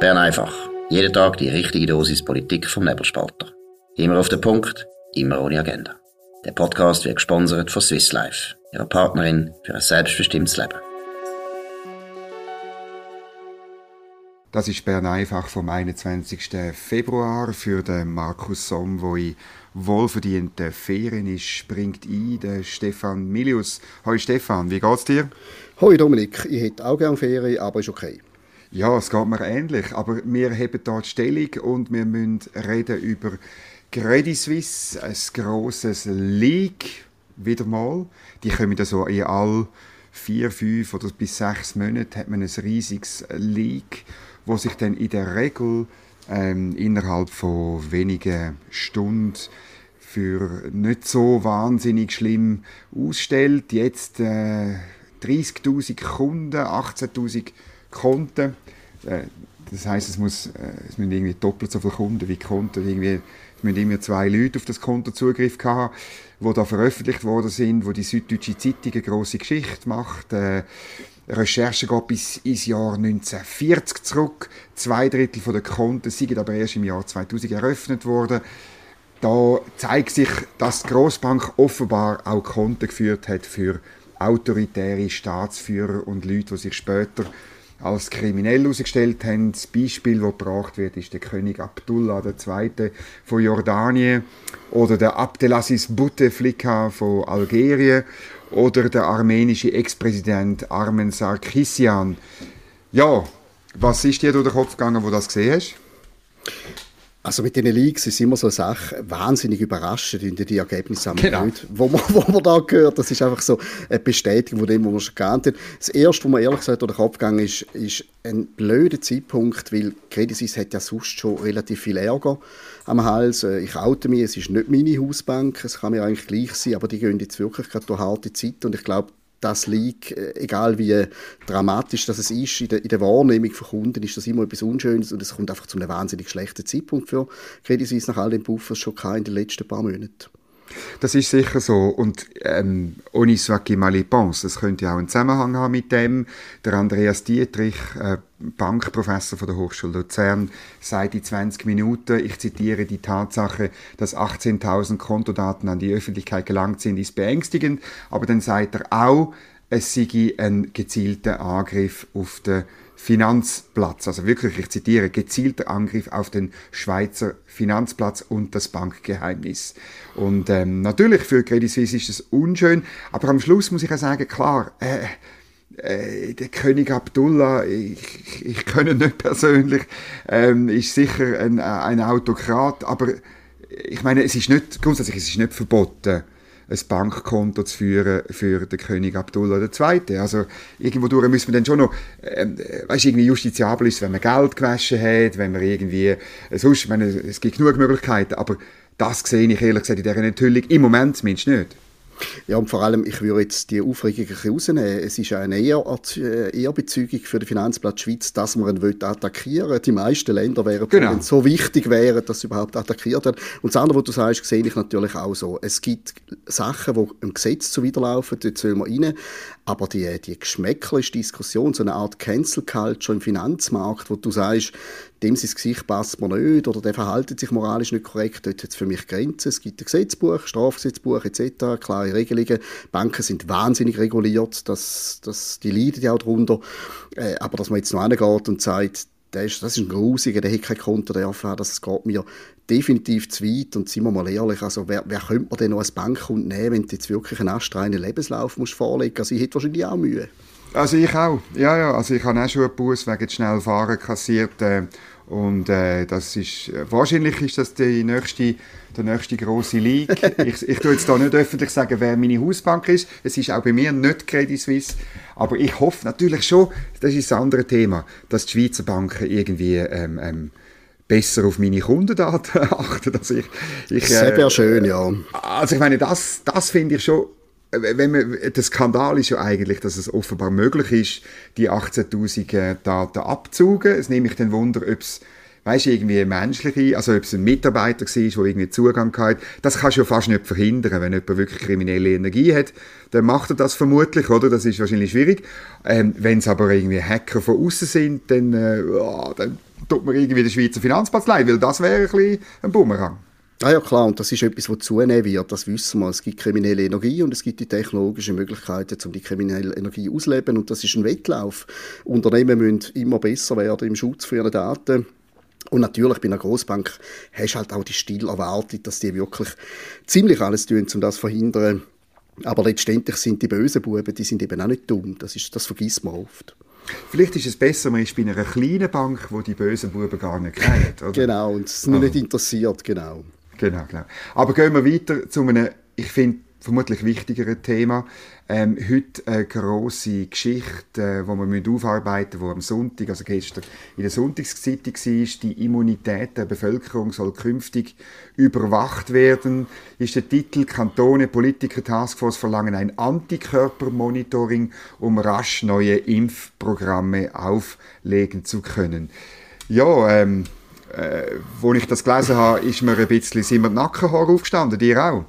Bern einfach. Jeden Tag die richtige Dosis Politik vom Nebelspalter. Immer auf den Punkt, immer ohne Agenda. Der Podcast wird gesponsert von Swiss Life, ihrer Partnerin für ein selbstbestimmtes Leben. Das ist Bern einfach vom 21. Februar für den Markus Somm, wo in wohlverdienten Ferien ist, springt ein der Stefan Milius. Hoi Stefan, wie geht's dir? Hoi Dominik, ich hätte auch gerne Ferien, aber ist okay. Ja, es geht mir ähnlich, aber wir haben dort Stellung und wir müssen reden über Credit Suisse, ein grosses League, wieder mal. Die kommen da so in all vier, fünf oder bis sechs Monaten hat man ein riesiges League wo sich dann in der Regel ähm, innerhalb von wenigen Stunden für nicht so wahnsinnig schlimm ausstellt. Jetzt äh, 30.000 Kunden, 18.000 Konten. Äh, das heißt, es, äh, es müssen irgendwie doppelt so viele Kunden wie Konten. Irgendwie, es müssen immer zwei Leute auf das Konto Zugriff haben, die da veröffentlicht worden sind, wo die Süddeutsche Zeitung eine grosse Geschichte macht. Äh, Recherche geht bis ins Jahr 1940 zurück. Zwei Drittel der Konten sind aber erst im Jahr 2000 eröffnet worden. Da zeigt sich, dass die Grossbank offenbar auch Konten geführt hat für autoritäre Staatsführer und Leute, die sich später als kriminell herausgestellt haben. Das Beispiel, das gebracht wird, ist der König Abdullah II. von Jordanien oder der Abdelaziz Bouteflika von Algerien oder der armenische Ex-Präsident Armen Sarkisian. Ja, was ist dir durch den Kopf gegangen, wo du das gesehen hast? Also mit den Leaks ist immer so eine Sache, wahnsinnig überraschend in die Ergebnisse genau. nicht, wo man, wo man da gehört. Das ist einfach so eine Bestätigung von dem, was man schon geahnt hat. Das Erste, was mir ehrlich gesagt durch den Kopf gegangen ist, ist ein blöder Zeitpunkt, weil Credit Suisse hat ja sonst schon relativ viel Ärger am Hals. Äh, ich oute mich, es ist nicht meine Hausbank, es kann mir eigentlich gleich sein, aber die gehen jetzt wirklich gerade durch harte Zeit und ich glaube, das liegt, äh, egal wie dramatisch das ist, in der, in der Wahrnehmung von Kunden ist das immer etwas Unschönes und es kommt einfach zu einem wahnsinnig schlechten Zeitpunkt für Credit Suisse nach all den Buffers schon in den letzten paar Monaten. Das ist sicher so. Und ähm, Oniswaki Malipons, das könnte ja auch einen Zusammenhang haben mit dem. Der Andreas Dietrich, äh, Bankprofessor von der Hochschule Luzern, sagt in 20 Minuten, ich zitiere die Tatsache, dass 18.000 Kontodaten an die Öffentlichkeit gelangt sind, ist beängstigend. Aber dann sagt er auch, es sei ein gezielter Angriff auf den Finanzplatz, also wirklich, ich zitiere, gezielter Angriff auf den Schweizer Finanzplatz und das Bankgeheimnis. Und ähm, natürlich für Credit Suisse ist das unschön, aber am Schluss muss ich auch sagen, klar, äh, äh, der König Abdullah, ich, ich kenne ihn nicht persönlich, ähm, ist sicher ein, ein Autokrat, aber ich meine, es ist nicht, grundsätzlich es ist nicht verboten, ein Bankkonto zu führen für den König Abdullah II. Also irgendwo durch müssen wir dann schon noch, ähm, weißt, irgendwie justiziabel ist, wenn man Geld gewaschen hat, wenn man irgendwie, äh, sonst, ich meine, es gibt genug Möglichkeiten, aber das sehe ich ehrlich gesagt in dieser Enthüllung im Moment zumindest nicht. Ja, und vor allem, ich würde jetzt die Aufregung rausnehmen. Es ist eine äh, Ehrbezeugung für den Finanzplatz Schweiz, dass man ihn attackieren will. Die meisten Länder wären genau. so wichtig wären, dass sie überhaupt attackiert werden. Und das andere, was du sagst, sehe ich natürlich auch so. Es gibt Sachen, die im Gesetz zuwiderlaufen, dort sollen wir rein. Aber die, die geschmäckliche Diskussion, so eine Art Cancel Culture im Finanzmarkt, wo du sagst, dem sein Gesicht passt mir nicht oder der verhält sich moralisch nicht korrekt, dort hat es für mich Grenzen. Es gibt ein Gesetzbuch, Strafgesetzbuch etc., klare Regelungen. Banken sind wahnsinnig reguliert, das, das, die leiden ja auch darunter. Äh, aber dass man jetzt noch hingeht und sagt, der ist, das ist ein Grusiger, der hat kein Konto, der haben, das geht mir definitiv zu weit. Und seien wir mal ehrlich, also wer, wer könnte man denn noch als Bankkunde nehmen, wenn du jetzt wirklich einen astreinen Lebenslauf musst vorlegen musst? Also ich hätte wahrscheinlich auch Mühe. Also ich auch. Ja, ja. Also ich habe auch schon einen Bus wegen schnell fahren kassiert. Äh, und äh, das ist, wahrscheinlich ist das die nächste, der nächste große League. ich, ich tue jetzt da nicht öffentlich sagen, wer meine Hausbank ist. Es ist auch bei mir nicht Credit Suisse. Aber ich hoffe natürlich schon, das ist ein anderes Thema, dass die Schweizer Banken irgendwie ähm, ähm, besser auf meine Kundendaten achten. Also ich, ich, äh, Sehr schön, ja. Also ich meine, das, das finde ich schon wenn man, der Skandal ist ja eigentlich, dass es offenbar möglich ist, die 18.000 äh, Daten abzugen. Es nehme ich den Wunder, ob es weißt irgendwie menschliche, also ob es ein Mitarbeiter war, der irgendwie Zugang hat, das kannst du ja fast nicht verhindern, wenn jemand wirklich kriminelle Energie hat, dann macht er das vermutlich, oder? Das ist wahrscheinlich schwierig. Ähm, wenn es aber irgendwie Hacker von außen sind, dann, äh, oh, dann tut man irgendwie den Schweizer Finanzplatz leiden, weil das wäre ein bisschen ein Bumerang. Ah ja, klar, und das ist etwas, was zunehmen wird, das wissen wir. Es gibt kriminelle Energie und es gibt die technologischen Möglichkeiten, um die kriminelle Energie auszuleben und das ist ein Wettlauf. Unternehmen müssen immer besser werden im Schutz für ihre Daten. Und natürlich bei einer Großbank hast du halt auch die stille Erwartung, dass die wirklich ziemlich alles tun, um das zu verhindern. Aber letztendlich sind die bösen Buben, die sind eben auch nicht dumm. Das, ist, das vergisst man oft. Vielleicht ist es besser, man ist bei einer kleinen Bank, wo die bösen Buben gar nicht kennt. Oder? genau, und es nicht oh. interessiert, genau. Genau, genau. Aber gehen wir weiter zu einem, ich finde, vermutlich wichtigeren Thema. Ähm, heute eine grosse Geschichte, äh, die wir aufarbeiten müssen, die am Sonntag, also gestern in der Sonntagszeitung war, die Immunität der Bevölkerung soll künftig überwacht werden, ist der Titel «Kantone, Politiker, Taskforce verlangen ein Antikörpermonitoring, um rasch neue Impfprogramme auflegen zu können». Ja, ähm, äh, wo ich das gelesen habe, ist mir ein bisschen, sind mir die Nackenhaare aufgestanden, dir auch?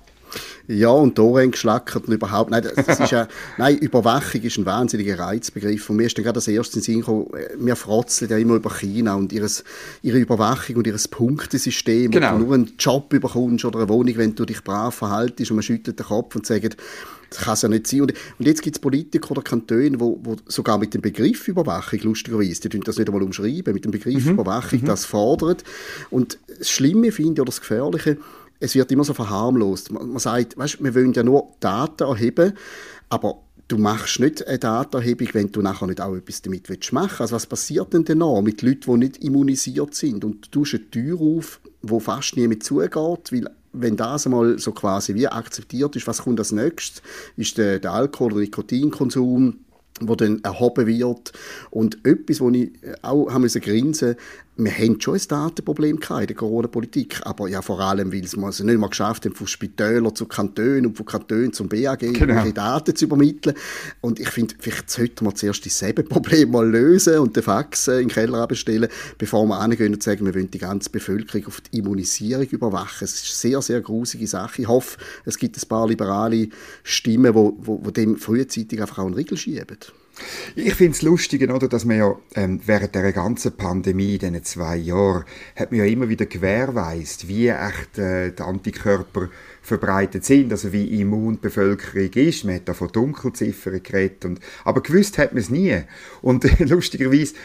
Ja, und die Ohren geschlackert und überhaupt. Nein, das ist ja, nein, Überwachung ist ein wahnsinniger Reizbegriff. Und mir ist dann gerade das erste in Sinn gekommen, äh, wir frotzeln ja immer über China und ihres, ihre Überwachung und ihr Punktesystem. Genau. Und du nur einen Job bekommst oder eine Wohnung, wenn du dich brav verhaltest und man schüttelt den Kopf und sagt, das kann es ja nicht sein. Und, und jetzt gibt es Politiker oder Kantone, die wo, wo sogar mit dem Begriff Überwachung, lustigerweise, die das nicht einmal umschreiben, mit dem Begriff mhm. Überwachung mhm. das fordern. Und das Schlimme finde ich, oder das Gefährliche, es wird immer so verharmlost. Man, man sagt, weißt, wir wollen ja nur Daten erheben, aber du machst nicht eine Datenerhebung, wenn du nachher nicht auch etwas damit machen willst. Also was passiert denn dann noch mit Leuten, die nicht immunisiert sind? Und du tust eine Tür auf, wo fast niemand zugeht, weil wenn das einmal so quasi wie akzeptiert ist, was kommt als nächstes? Ist der, der Alkohol- oder Nikotinkonsum wo dann erhoben wird. Und etwas, wo ich auch haben müssen grinsen wir haben schon ein Datenproblem in der Corona-Politik, aber ja vor allem, weil es nicht mal geschafft haben, von Spitälern zu Kantonen und von Kantonen zum BAG genau. Daten zu übermitteln. Und ich finde, vielleicht sollten wir zuerst dieselbe Problem mal lösen und den Fax in den Keller abstellen, bevor wir angehen und sagen, wir wollen die ganze Bevölkerung auf die Immunisierung überwachen. Es ist eine sehr, sehr grusige Sache. Ich hoffe, es gibt ein paar liberale Stimmen, die dem frühzeitig einfach auch einen Riegel schieben. Ich finde es lustig, oder, dass man ja ähm, während der ganzen Pandemie, in diesen zwei Jahren, hat man ja immer wieder gewährweist, wie echt äh, die Antikörper verbreitet sind, also wie immun die Bevölkerung ist. Man hat da von Dunkelziffern geredet, und, aber gewusst hat man es nie. Und äh, lustigerweise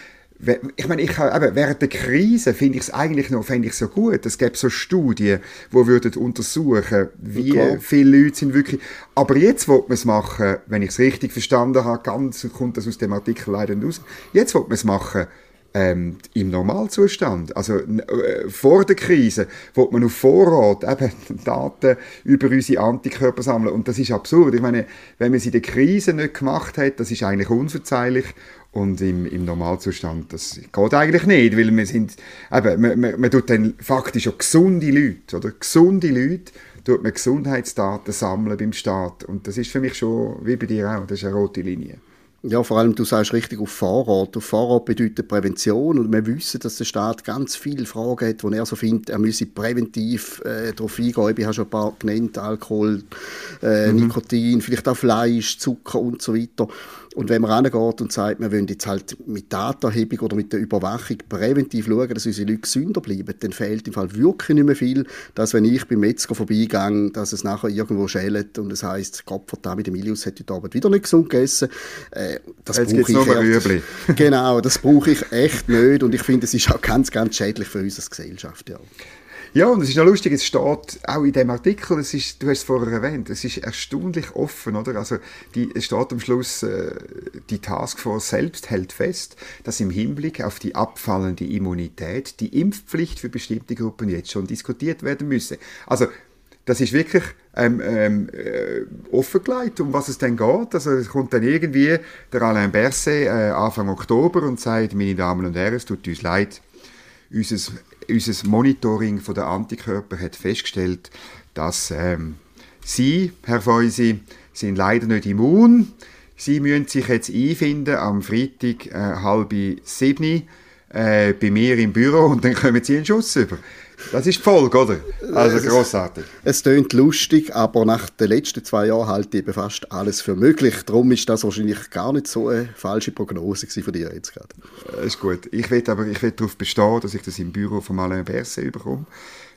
ich meine, ich eben, während der Krise finde ich es eigentlich noch fände ich so gut. Es gäbe so Studien, wo würden untersuchen, wie okay. viele Leute sind wirklich. Aber jetzt wird man es machen, wenn ich es richtig verstanden habe, ganz kommt das aus dem Artikel leider nicht raus. Jetzt wird man es machen ähm, im Normalzustand, also äh, vor der Krise, wo man auf Vorrat eben Daten über unsere Antikörper sammeln und das ist absurd. Ich meine, wenn man es in der Krise nicht gemacht hat, das ist eigentlich unverzeihlich und im, im Normalzustand, das geht eigentlich nicht, weil wir sind, eben, man, man, man tut dann faktisch auch gesunde Leute, oder gesunde Leute, tut man Gesundheitsdaten sammeln beim Staat und das ist für mich schon, wie bei dir auch, das ist eine rote Linie. Ja, vor allem, du sagst richtig auf Fahrrad. Auf Fahrrad bedeutet Prävention und wir wissen, dass der Staat ganz viele Fragen hat, wo er so findet, er müsse präventiv äh, darauf eingehen. Ich habe schon ein paar genannt, Alkohol, äh, mhm. Nikotin, vielleicht auch Fleisch, Zucker und so weiter. Und wenn man rangeht und sagt, wir wollen jetzt halt mit Datenerhebung oder mit der Überwachung präventiv schauen, dass unsere Leute gesünder bleiben, dann fehlt im Fall wirklich nicht mehr viel, dass wenn ich beim Metzger vorbeigehe, dass es nachher irgendwo schält und es heisst, Gott verdammt, Emilius hat heute Abend wieder nicht gesund gegessen. Äh, das jetzt brauche ich echt, Genau, das brauche ich echt nicht und ich finde, es ist auch ganz, ganz schädlich für unsere Gesellschaft. Ja. Ja, und es ist noch lustig, es steht auch in dem Artikel, es ist, du hast es vorher erwähnt, es ist erstaunlich offen, oder? Also, die, es steht am Schluss, äh, die Taskforce selbst hält fest, dass im Hinblick auf die abfallende Immunität die Impfpflicht für bestimmte Gruppen jetzt schon diskutiert werden müsse. Also, das ist wirklich ähm, ähm, äh, offengelegt, um was es denn geht. Also es kommt dann irgendwie der Alain Berset äh, Anfang Oktober und sagt, meine Damen und Herren, es tut uns leid, unser unser Monitoring der Antikörper hat festgestellt, dass ähm, Sie, Herr Feusi, sind leider nicht immun. Sie müssen sich jetzt einfinden am Freitag äh, halb sieben äh, bei mir im Büro und dann kommen sie einen Schuss über. Das ist die Folge, oder? Also großartig. Es tönt lustig, aber nach den letzten zwei Jahren halte ich eben fast alles für möglich. Darum ist das wahrscheinlich gar nicht so eine falsche Prognose von dir jetzt gerade. Das ist gut. Ich will aber ich will darauf bestehen, dass ich das im Büro von Alain Berset bekomme.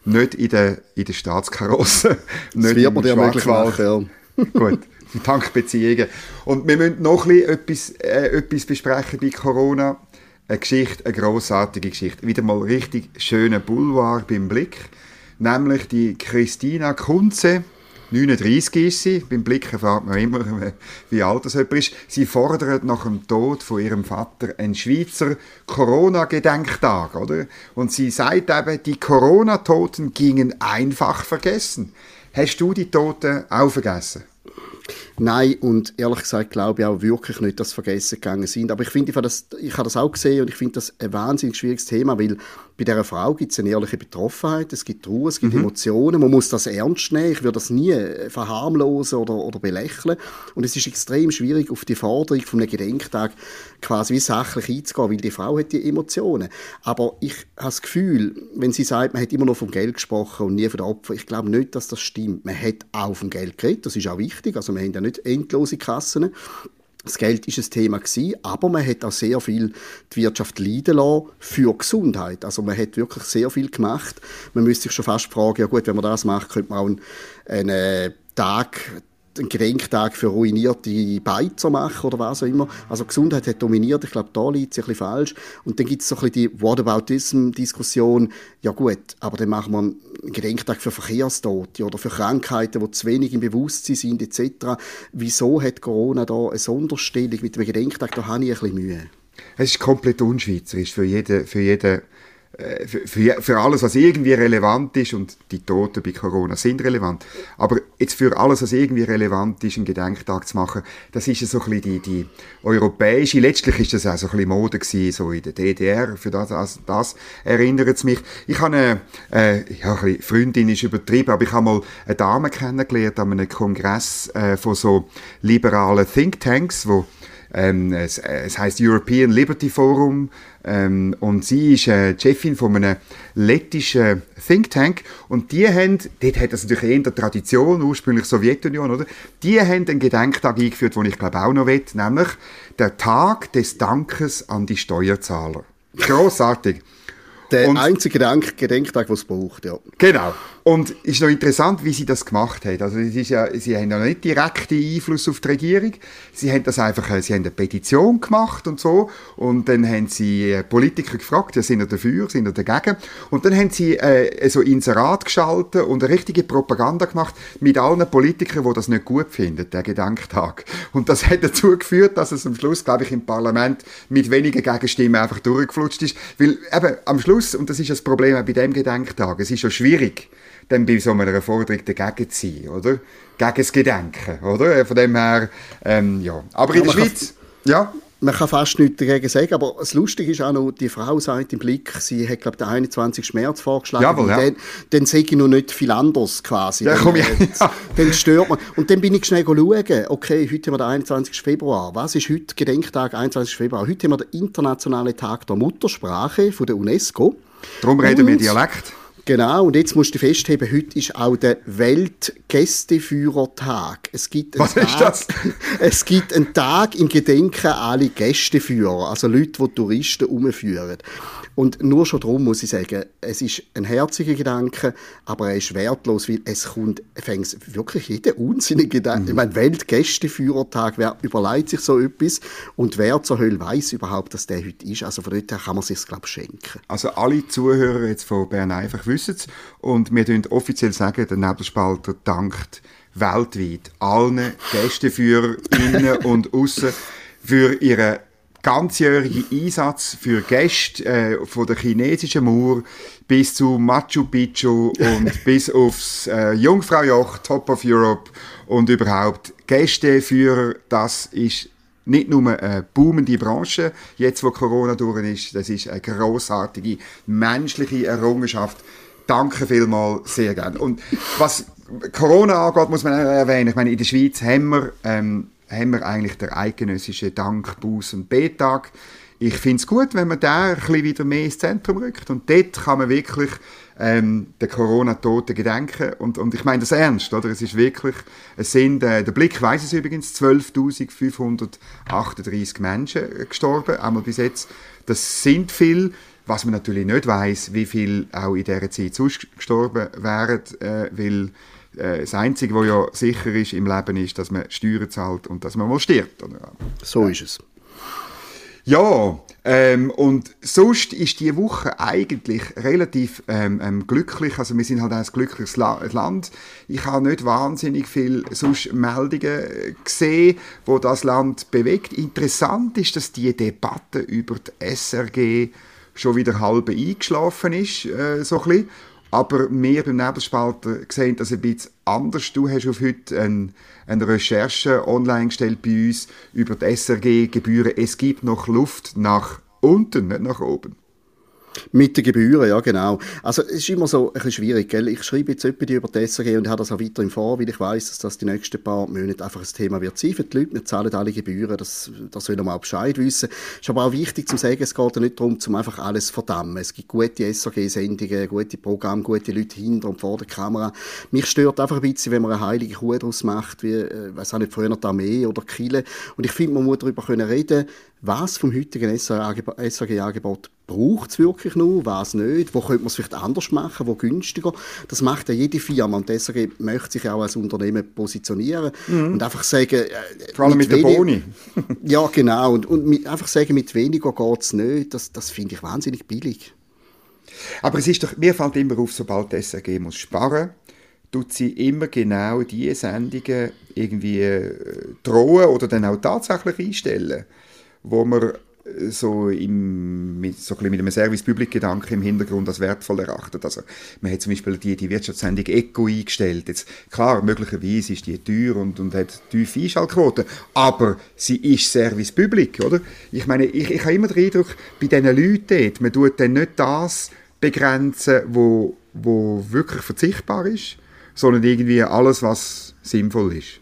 Nicht in der, in der Staatskarosse. Das wird man dir möglich machen, ja. gut. Tankbeziehungen. Und wir müssen noch ein etwas, äh, etwas besprechen bei Corona eine Geschichte, eine grossartige Geschichte. Wieder mal richtig schöner Boulevard beim Blick. Nämlich die Christina Kunze, 39 ist sie. Beim Blick erfahrt man immer, wie alt das jemand ist. Sie fordert nach dem Tod von ihrem Vater einen Schweizer Corona-Gedenktag, oder? Und sie sagt eben, die Corona-Toten gingen einfach vergessen. Hast du die Toten auch vergessen? Nein, und ehrlich gesagt glaube ich auch wirklich nicht, dass vergessen gegangen sind. Aber ich finde, ich, ich habe das auch gesehen und ich finde das ein wahnsinnig schwieriges Thema, weil bei dieser Frau gibt es eine ehrliche Betroffenheit, es gibt Ruhe, es gibt mhm. Emotionen, man muss das ernst nehmen, ich würde das nie verharmlosen oder, oder belächeln. Und es ist extrem schwierig, auf die Forderung von einem Gedenktag quasi wie sachlich einzugehen, weil die Frau hat die Emotionen. Aber ich habe das Gefühl, wenn sie sagt, man hat immer nur vom Geld gesprochen und nie von den Opfern, ich glaube nicht, dass das stimmt. Man hat auch vom Geld geredet, das ist auch wichtig, also wir haben ja nicht endlose Kassen. Das Geld ist ein Thema gewesen, aber man hat auch sehr viel die Wirtschaft leiden lassen für Gesundheit. Also man hat wirklich sehr viel gemacht. Man müsste sich schon fast fragen, ja gut, wenn man das macht, könnte man auch einen, einen Tag einen Gedenktag für ruinierte Beizer machen oder was auch immer. Also Gesundheit hat dominiert, ich glaube, da liegt es ein bisschen falsch. Und dann gibt es so ein bisschen die Whataboutism-Diskussion, ja gut, aber dann machen wir einen Gedenktag für Verkehrstote oder für Krankheiten, die zu wenig im Bewusstsein sind etc. Wieso hat Corona da eine Sonderstellung mit dem Gedenktag? Da habe ich ein bisschen Mühe. Es ist komplett unschweizerisch für jeden, für jeden für, für, alles, was irgendwie relevant ist, und die Toten bei Corona sind relevant, aber jetzt für alles, was irgendwie relevant ist, einen Gedenktag zu machen, das ist so ein bisschen die, die europäische, letztlich ist das auch so ein bisschen Mode gewesen, so in der DDR, für das, das, das erinnert es mich. Ich habe eine, äh, ja, ein bisschen, Freundin ist übertrieben, aber ich habe mal eine Dame kennengelernt an einem Kongress äh, von so liberalen Thinktanks, wo ähm, es, es heißt European Liberty Forum ähm, und sie ist äh, Chefin von einem lettischen Think Tank und die haben, dort hat das natürlich eher der Tradition, ursprünglich Sowjetunion, oder? Die haben einen Gedenktag eingeführt, den ich glaube auch noch will, nämlich der Tag des Dankes an die Steuerzahler. Großartig. Der und, einzige Gedenk Gedenktag, den es braucht, ja. Genau. Und es ist noch interessant, wie sie das gemacht haben. Also es ist ja, sie haben ja nicht direkten Einfluss auf die Regierung. Sie haben das einfach, äh, sie haben eine Petition gemacht und so. Und dann haben sie äh, Politiker gefragt, ja, sind ihr dafür, sind ihr dagegen? Und dann haben sie äh, so Inserat geschaltet und eine richtige Propaganda gemacht mit allen Politikern, die das nicht gut finden, der Gedenktag. Und das hat dazu geführt, dass es am Schluss, glaube ich, im Parlament mit wenigen Gegenstimmen einfach durchgeflutscht ist. Weil eben am Schluss, und das ist das Problem bei dem Gedenktag, es ist schon schwierig, dann bei so einer Forderung dagegen zu sein, oder? Gegen das Gedenken, oder? Von dem her, ähm, ja. Aber ja, in der Schweiz, ja man kann fast nichts dagegen sagen, aber das Lustige ist auch noch, die Frau sagt im Blick, sie hat, glaube ich, den 21. März vorgeschlagen. Jawohl, ja. Dann, dann sehe ich noch nicht viel anders quasi. Ja, dann, komm, ja. Äh, dann stört man. Und dann bin ich schnell schauen, okay, heute haben wir den 21. Februar. Was ist heute Gedenktag, 21. Februar? Heute haben wir den Internationalen Tag der Muttersprache von der UNESCO. Darum reden Und, wir Dialekt. Genau, und jetzt musst du festheben, heute ist auch der Weltgästeführertag. Es gibt Was Tag, ist das? Es gibt einen Tag im Gedenken an alle Gästeführer, also Leute, die Touristen umführen. Und nur schon darum muss ich sagen, es ist ein herziger Gedanke, aber er ist wertlos, weil es kommt, fängt wirklich jeder unsinnige Gedanke. Mhm. Ich meine, Weltgästeführertag, wer überlegt sich so etwas und wer zur Hölle weiß überhaupt, dass der heute ist. Also von dort her kann man sich glaube ich, schenken. Also alle Zuhörer jetzt von Bern einfach wissen es und wir dürfen offiziell sagen, der Nebelspalter dankt weltweit allen Gästeführern innen und außen für ihre ganzjährige Einsatz für Gäste äh, von der chinesischen Mauer bis zu Machu Picchu und bis aufs äh, Jungfraujoch, Top of Europe und überhaupt Gästeführer, das ist nicht nur eine boomende Branche, jetzt wo Corona durch ist, das ist eine großartige menschliche Errungenschaft. Danke vielmals, sehr gerne. Und was Corona angeht, muss man erwähnen, ich meine, in der Schweiz haben wir ähm, haben wir eigentlich den eidgenössischen Dank, Buß- und B-Tag. Ich finde es gut, wenn man da ein bisschen wieder mehr ins Zentrum rückt. Und dort kann man wirklich ähm, den Corona-Toten gedenken. Und, und ich meine das ernst, oder? Es ist wirklich, es sind, äh, der Blick weiß es übrigens, 12.538 Menschen gestorben, einmal bis jetzt. Das sind viel. Was man natürlich nicht weiß, wie viel auch in dieser Zeit sonst gestorben wären, äh, weil äh, das Einzige, was ja sicher ist im Leben, ist, dass man Steuern zahlt und dass man mal stirbt. Oder? So ist es. Ja, ähm, und sonst ist die Woche eigentlich relativ ähm, ähm, glücklich. Also wir sind halt ein glückliches La Land. Ich habe nicht wahnsinnig viel sonst Meldungen gesehen, wo das Land bewegt. Interessant ist, dass die Debatte über die SRG schon wieder halb eingeschlafen ist, äh, so ein bisschen. Aber wir beim Nebelspalter sehen das ein bisschen anders. Du hast auf heute ein, eine Recherche online gestellt bei uns über die SRG-Gebühren. Es gibt noch Luft nach unten, nicht nach oben. Mit den Gebühren, ja genau. Also es ist immer so ein bisschen schwierig, gell? Ich schreibe jetzt etwas über die SRG und habe das auch weiterhin vor, weil ich weiß, dass das die nächsten paar Monate einfach ein Thema wird sein für die Leute. Wir zahlen alle Gebühren, das, das soll mal Bescheid wissen. Es ist aber auch wichtig zu sagen, es geht ja nicht darum, zum einfach alles verdammen. Es gibt gute SRG-Sendungen, gute Programme, gute Leute hinter und vor der Kamera. Mich stört einfach ein bisschen, wenn man eine heilige Kuh daraus macht, wie, äh, weiß auch nicht, früher die Armee oder Kille. Und ich finde, man muss darüber können reden, was vom heutigen SRG-Angebot braucht es wirklich noch, was nicht, wo könnte man es vielleicht anders machen, wo günstiger. Das macht ja jede Firma und deswegen möchte sich auch als Unternehmen positionieren mhm. und einfach sagen... Äh, Vor allem mit, mit der Boni. ja, genau. Und, und mit, einfach sagen, mit weniger geht es nicht, das, das finde ich wahnsinnig billig. Aber es ist doch, mir fällt immer auf, sobald die SRG muss sparen tut sie immer genau diese Sendungen irgendwie äh, drohen oder dann auch tatsächlich einstellen wo man so, im, mit, so ein mit einem Service-Public-Gedanken im Hintergrund als wertvoll erachtet. Also, man hat zum Beispiel die, die Wirtschaftssendung Eco eingestellt. Jetzt, klar, möglicherweise ist die teuer und, und hat tiefe Einschaltquoten, aber sie ist Service-Public, oder? Ich meine, ich, ich habe immer den Eindruck, bei diesen Leuten dort, man tut dann nicht das begrenzen, wo, wo wirklich verzichtbar ist, sondern irgendwie alles, was sinnvoll ist.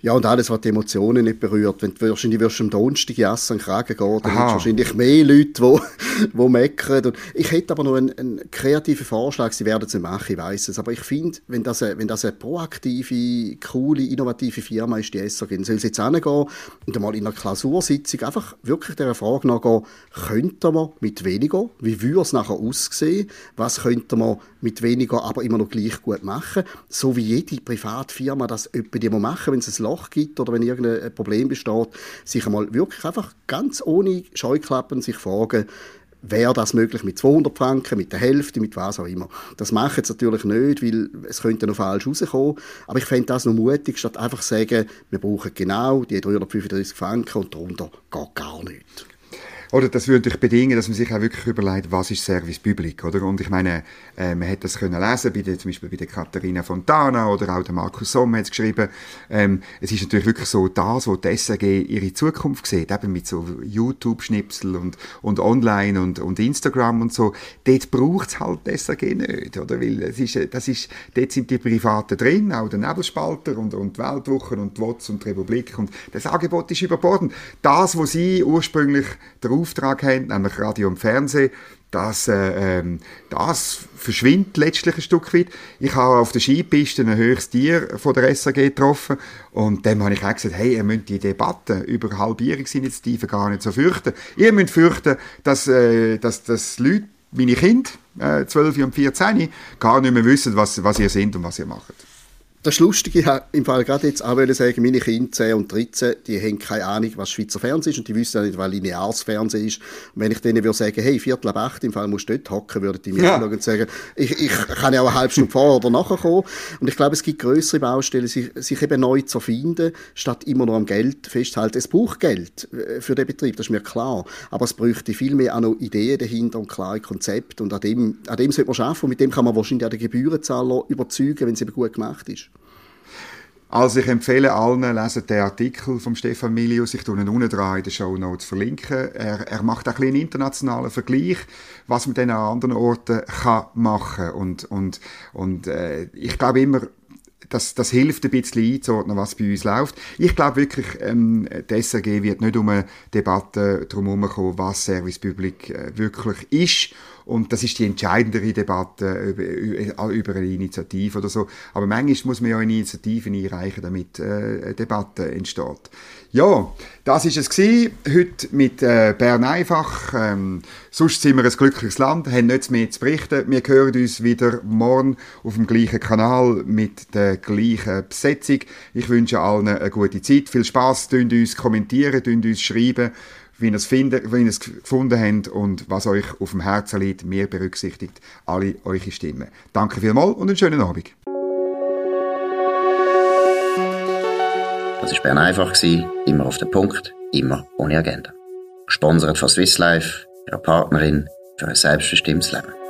Ja, und alles, was die Emotionen nicht berührt. Wenn du wahrscheinlich wirst am Donnerstag an den Kragen gehen, dann es wahrscheinlich mehr Leute, die, die meckern. Und ich hätte aber noch einen, einen kreativen Vorschlag, sie werden es nicht machen, ich weiß es. Aber ich finde, wenn das, eine, wenn das eine proaktive, coole, innovative Firma ist, die SRG, dann soll sie jetzt hingehen und einmal in einer Klausursitzung einfach wirklich dieser Frage nachgehen, könnte man mit weniger, wie würde es nachher aussehen, was könnte man mit weniger, aber immer noch gleich gut machen, so wie jede Privatfirma das etwa machen, wenn es ein Loch gibt oder wenn irgendein Problem besteht, sich einmal wirklich einfach ganz ohne Scheuklappen sich fragen, wäre das möglich mit 200 Franken, mit der Hälfte, mit was auch immer. Das machen sie natürlich nicht, weil es könnte noch falsch rauskommen. Aber ich fände das noch mutig, statt einfach zu sagen, wir brauchen genau die 335 Franken und darunter geht gar nichts. Oder das würde ich bedingen, dass man sich auch wirklich überlegt, was ist Service Public, oder? Und ich meine, äh, man hätte das können lesen, bei der, zum Beispiel bei der Katharina Fontana oder auch der Markus Somm hat es geschrieben. Ähm, es ist natürlich wirklich so das, wo die SAG ihre Zukunft sieht, eben mit so YouTube-Schnipsel und, und Online und, und Instagram und so. Dort braucht es halt die SAG nicht, oder? Weil es ist, das ist, dort sind die Privaten drin, auch der Nebelspalter und, und die Weltwochen und die WOTS und die Republik und das Angebot ist überbordend. Das, was sie ursprünglich darauf Auftrag haben, nämlich Radio und Fernsehen, das, äh, ähm, das verschwindet letztlich ein Stück weit. Ich habe auf der Skipiste ein höchstes Tier von der SAG getroffen und dem habe ich auch gesagt, hey, ihr müsst die Debatte über Halbierungsinitiativen gar nicht so fürchten. Ihr müsst fürchten, dass, äh, dass, dass Leute, meine Kinder, äh, 12 und 14, gar nicht mehr wissen, was, was ihr seid und was ihr macht. Das Lustige, ich im Fall gerade jetzt auch sagen, meine Kinder 10 und 13, die haben keine Ahnung, was Schweizer Fernsehen ist und die wissen auch nicht, was lineares Fernsehen ist. Und wenn ich denen würde sagen, hey, Viertel ab acht, im Fall musst du dort hocken, würden die mir ja. und sagen, ich, ich kann ja auch eine halbe Stunde vorher oder nachher kommen. Und ich glaube, es gibt größere Baustellen, sich, sich eben neu zu erfinden, statt immer nur am Geld festzuhalten. Es braucht Geld äh, für den Betrieb, das ist mir klar. Aber es bräuchte viel mehr auch noch Ideen dahinter und klare Konzepte. Und an dem, an dem sollte man arbeiten. Und mit dem kann man wahrscheinlich auch den Gebührenzahler überzeugen, wenn es eben gut gemacht ist. Also ich empfehle allen, lesen den Artikel von Stefan Milius. Ich tue ihn unten dran in den Show Notes verlinken. Er, er macht auch ein einen internationalen Vergleich, was man dann an anderen Orten kann machen und und und äh, ich glaube immer das, das hilft ein bisschen einzuordnen, was bei uns läuft. Ich glaube wirklich, ähm, die SRG wird nicht um eine Debatte drum herumkommen, was Service Public äh, wirklich ist und das ist die entscheidendere Debatte über, über eine Initiative oder so. Aber manchmal muss man ja eine Initiative einreichen, damit äh, eine Debatte entsteht. Ja, das ist es gewesen. Heute mit äh, Bern einfach. Ähm, sonst sind wir ein glückliches Land, haben nichts mehr zu berichten. Wir hören uns wieder morgen auf dem gleichen Kanal mit der gleichen Besetzung. Ich wünsche allen eine gute Zeit. Viel Spaß. Uns kommentieren, uns schreiben wie ihr es, finden, wie ihr es gefunden habt und was euch auf dem Herzen liegt. Mir berücksichtigt alle eure Stimmen. Danke vielmals und einen schönen Abend. Das war Bern einfach, immer auf den Punkt, immer ohne Agenda. Gesponsert von Swiss Life, ihrer Partnerin für ein selbstbestimmtes Leben.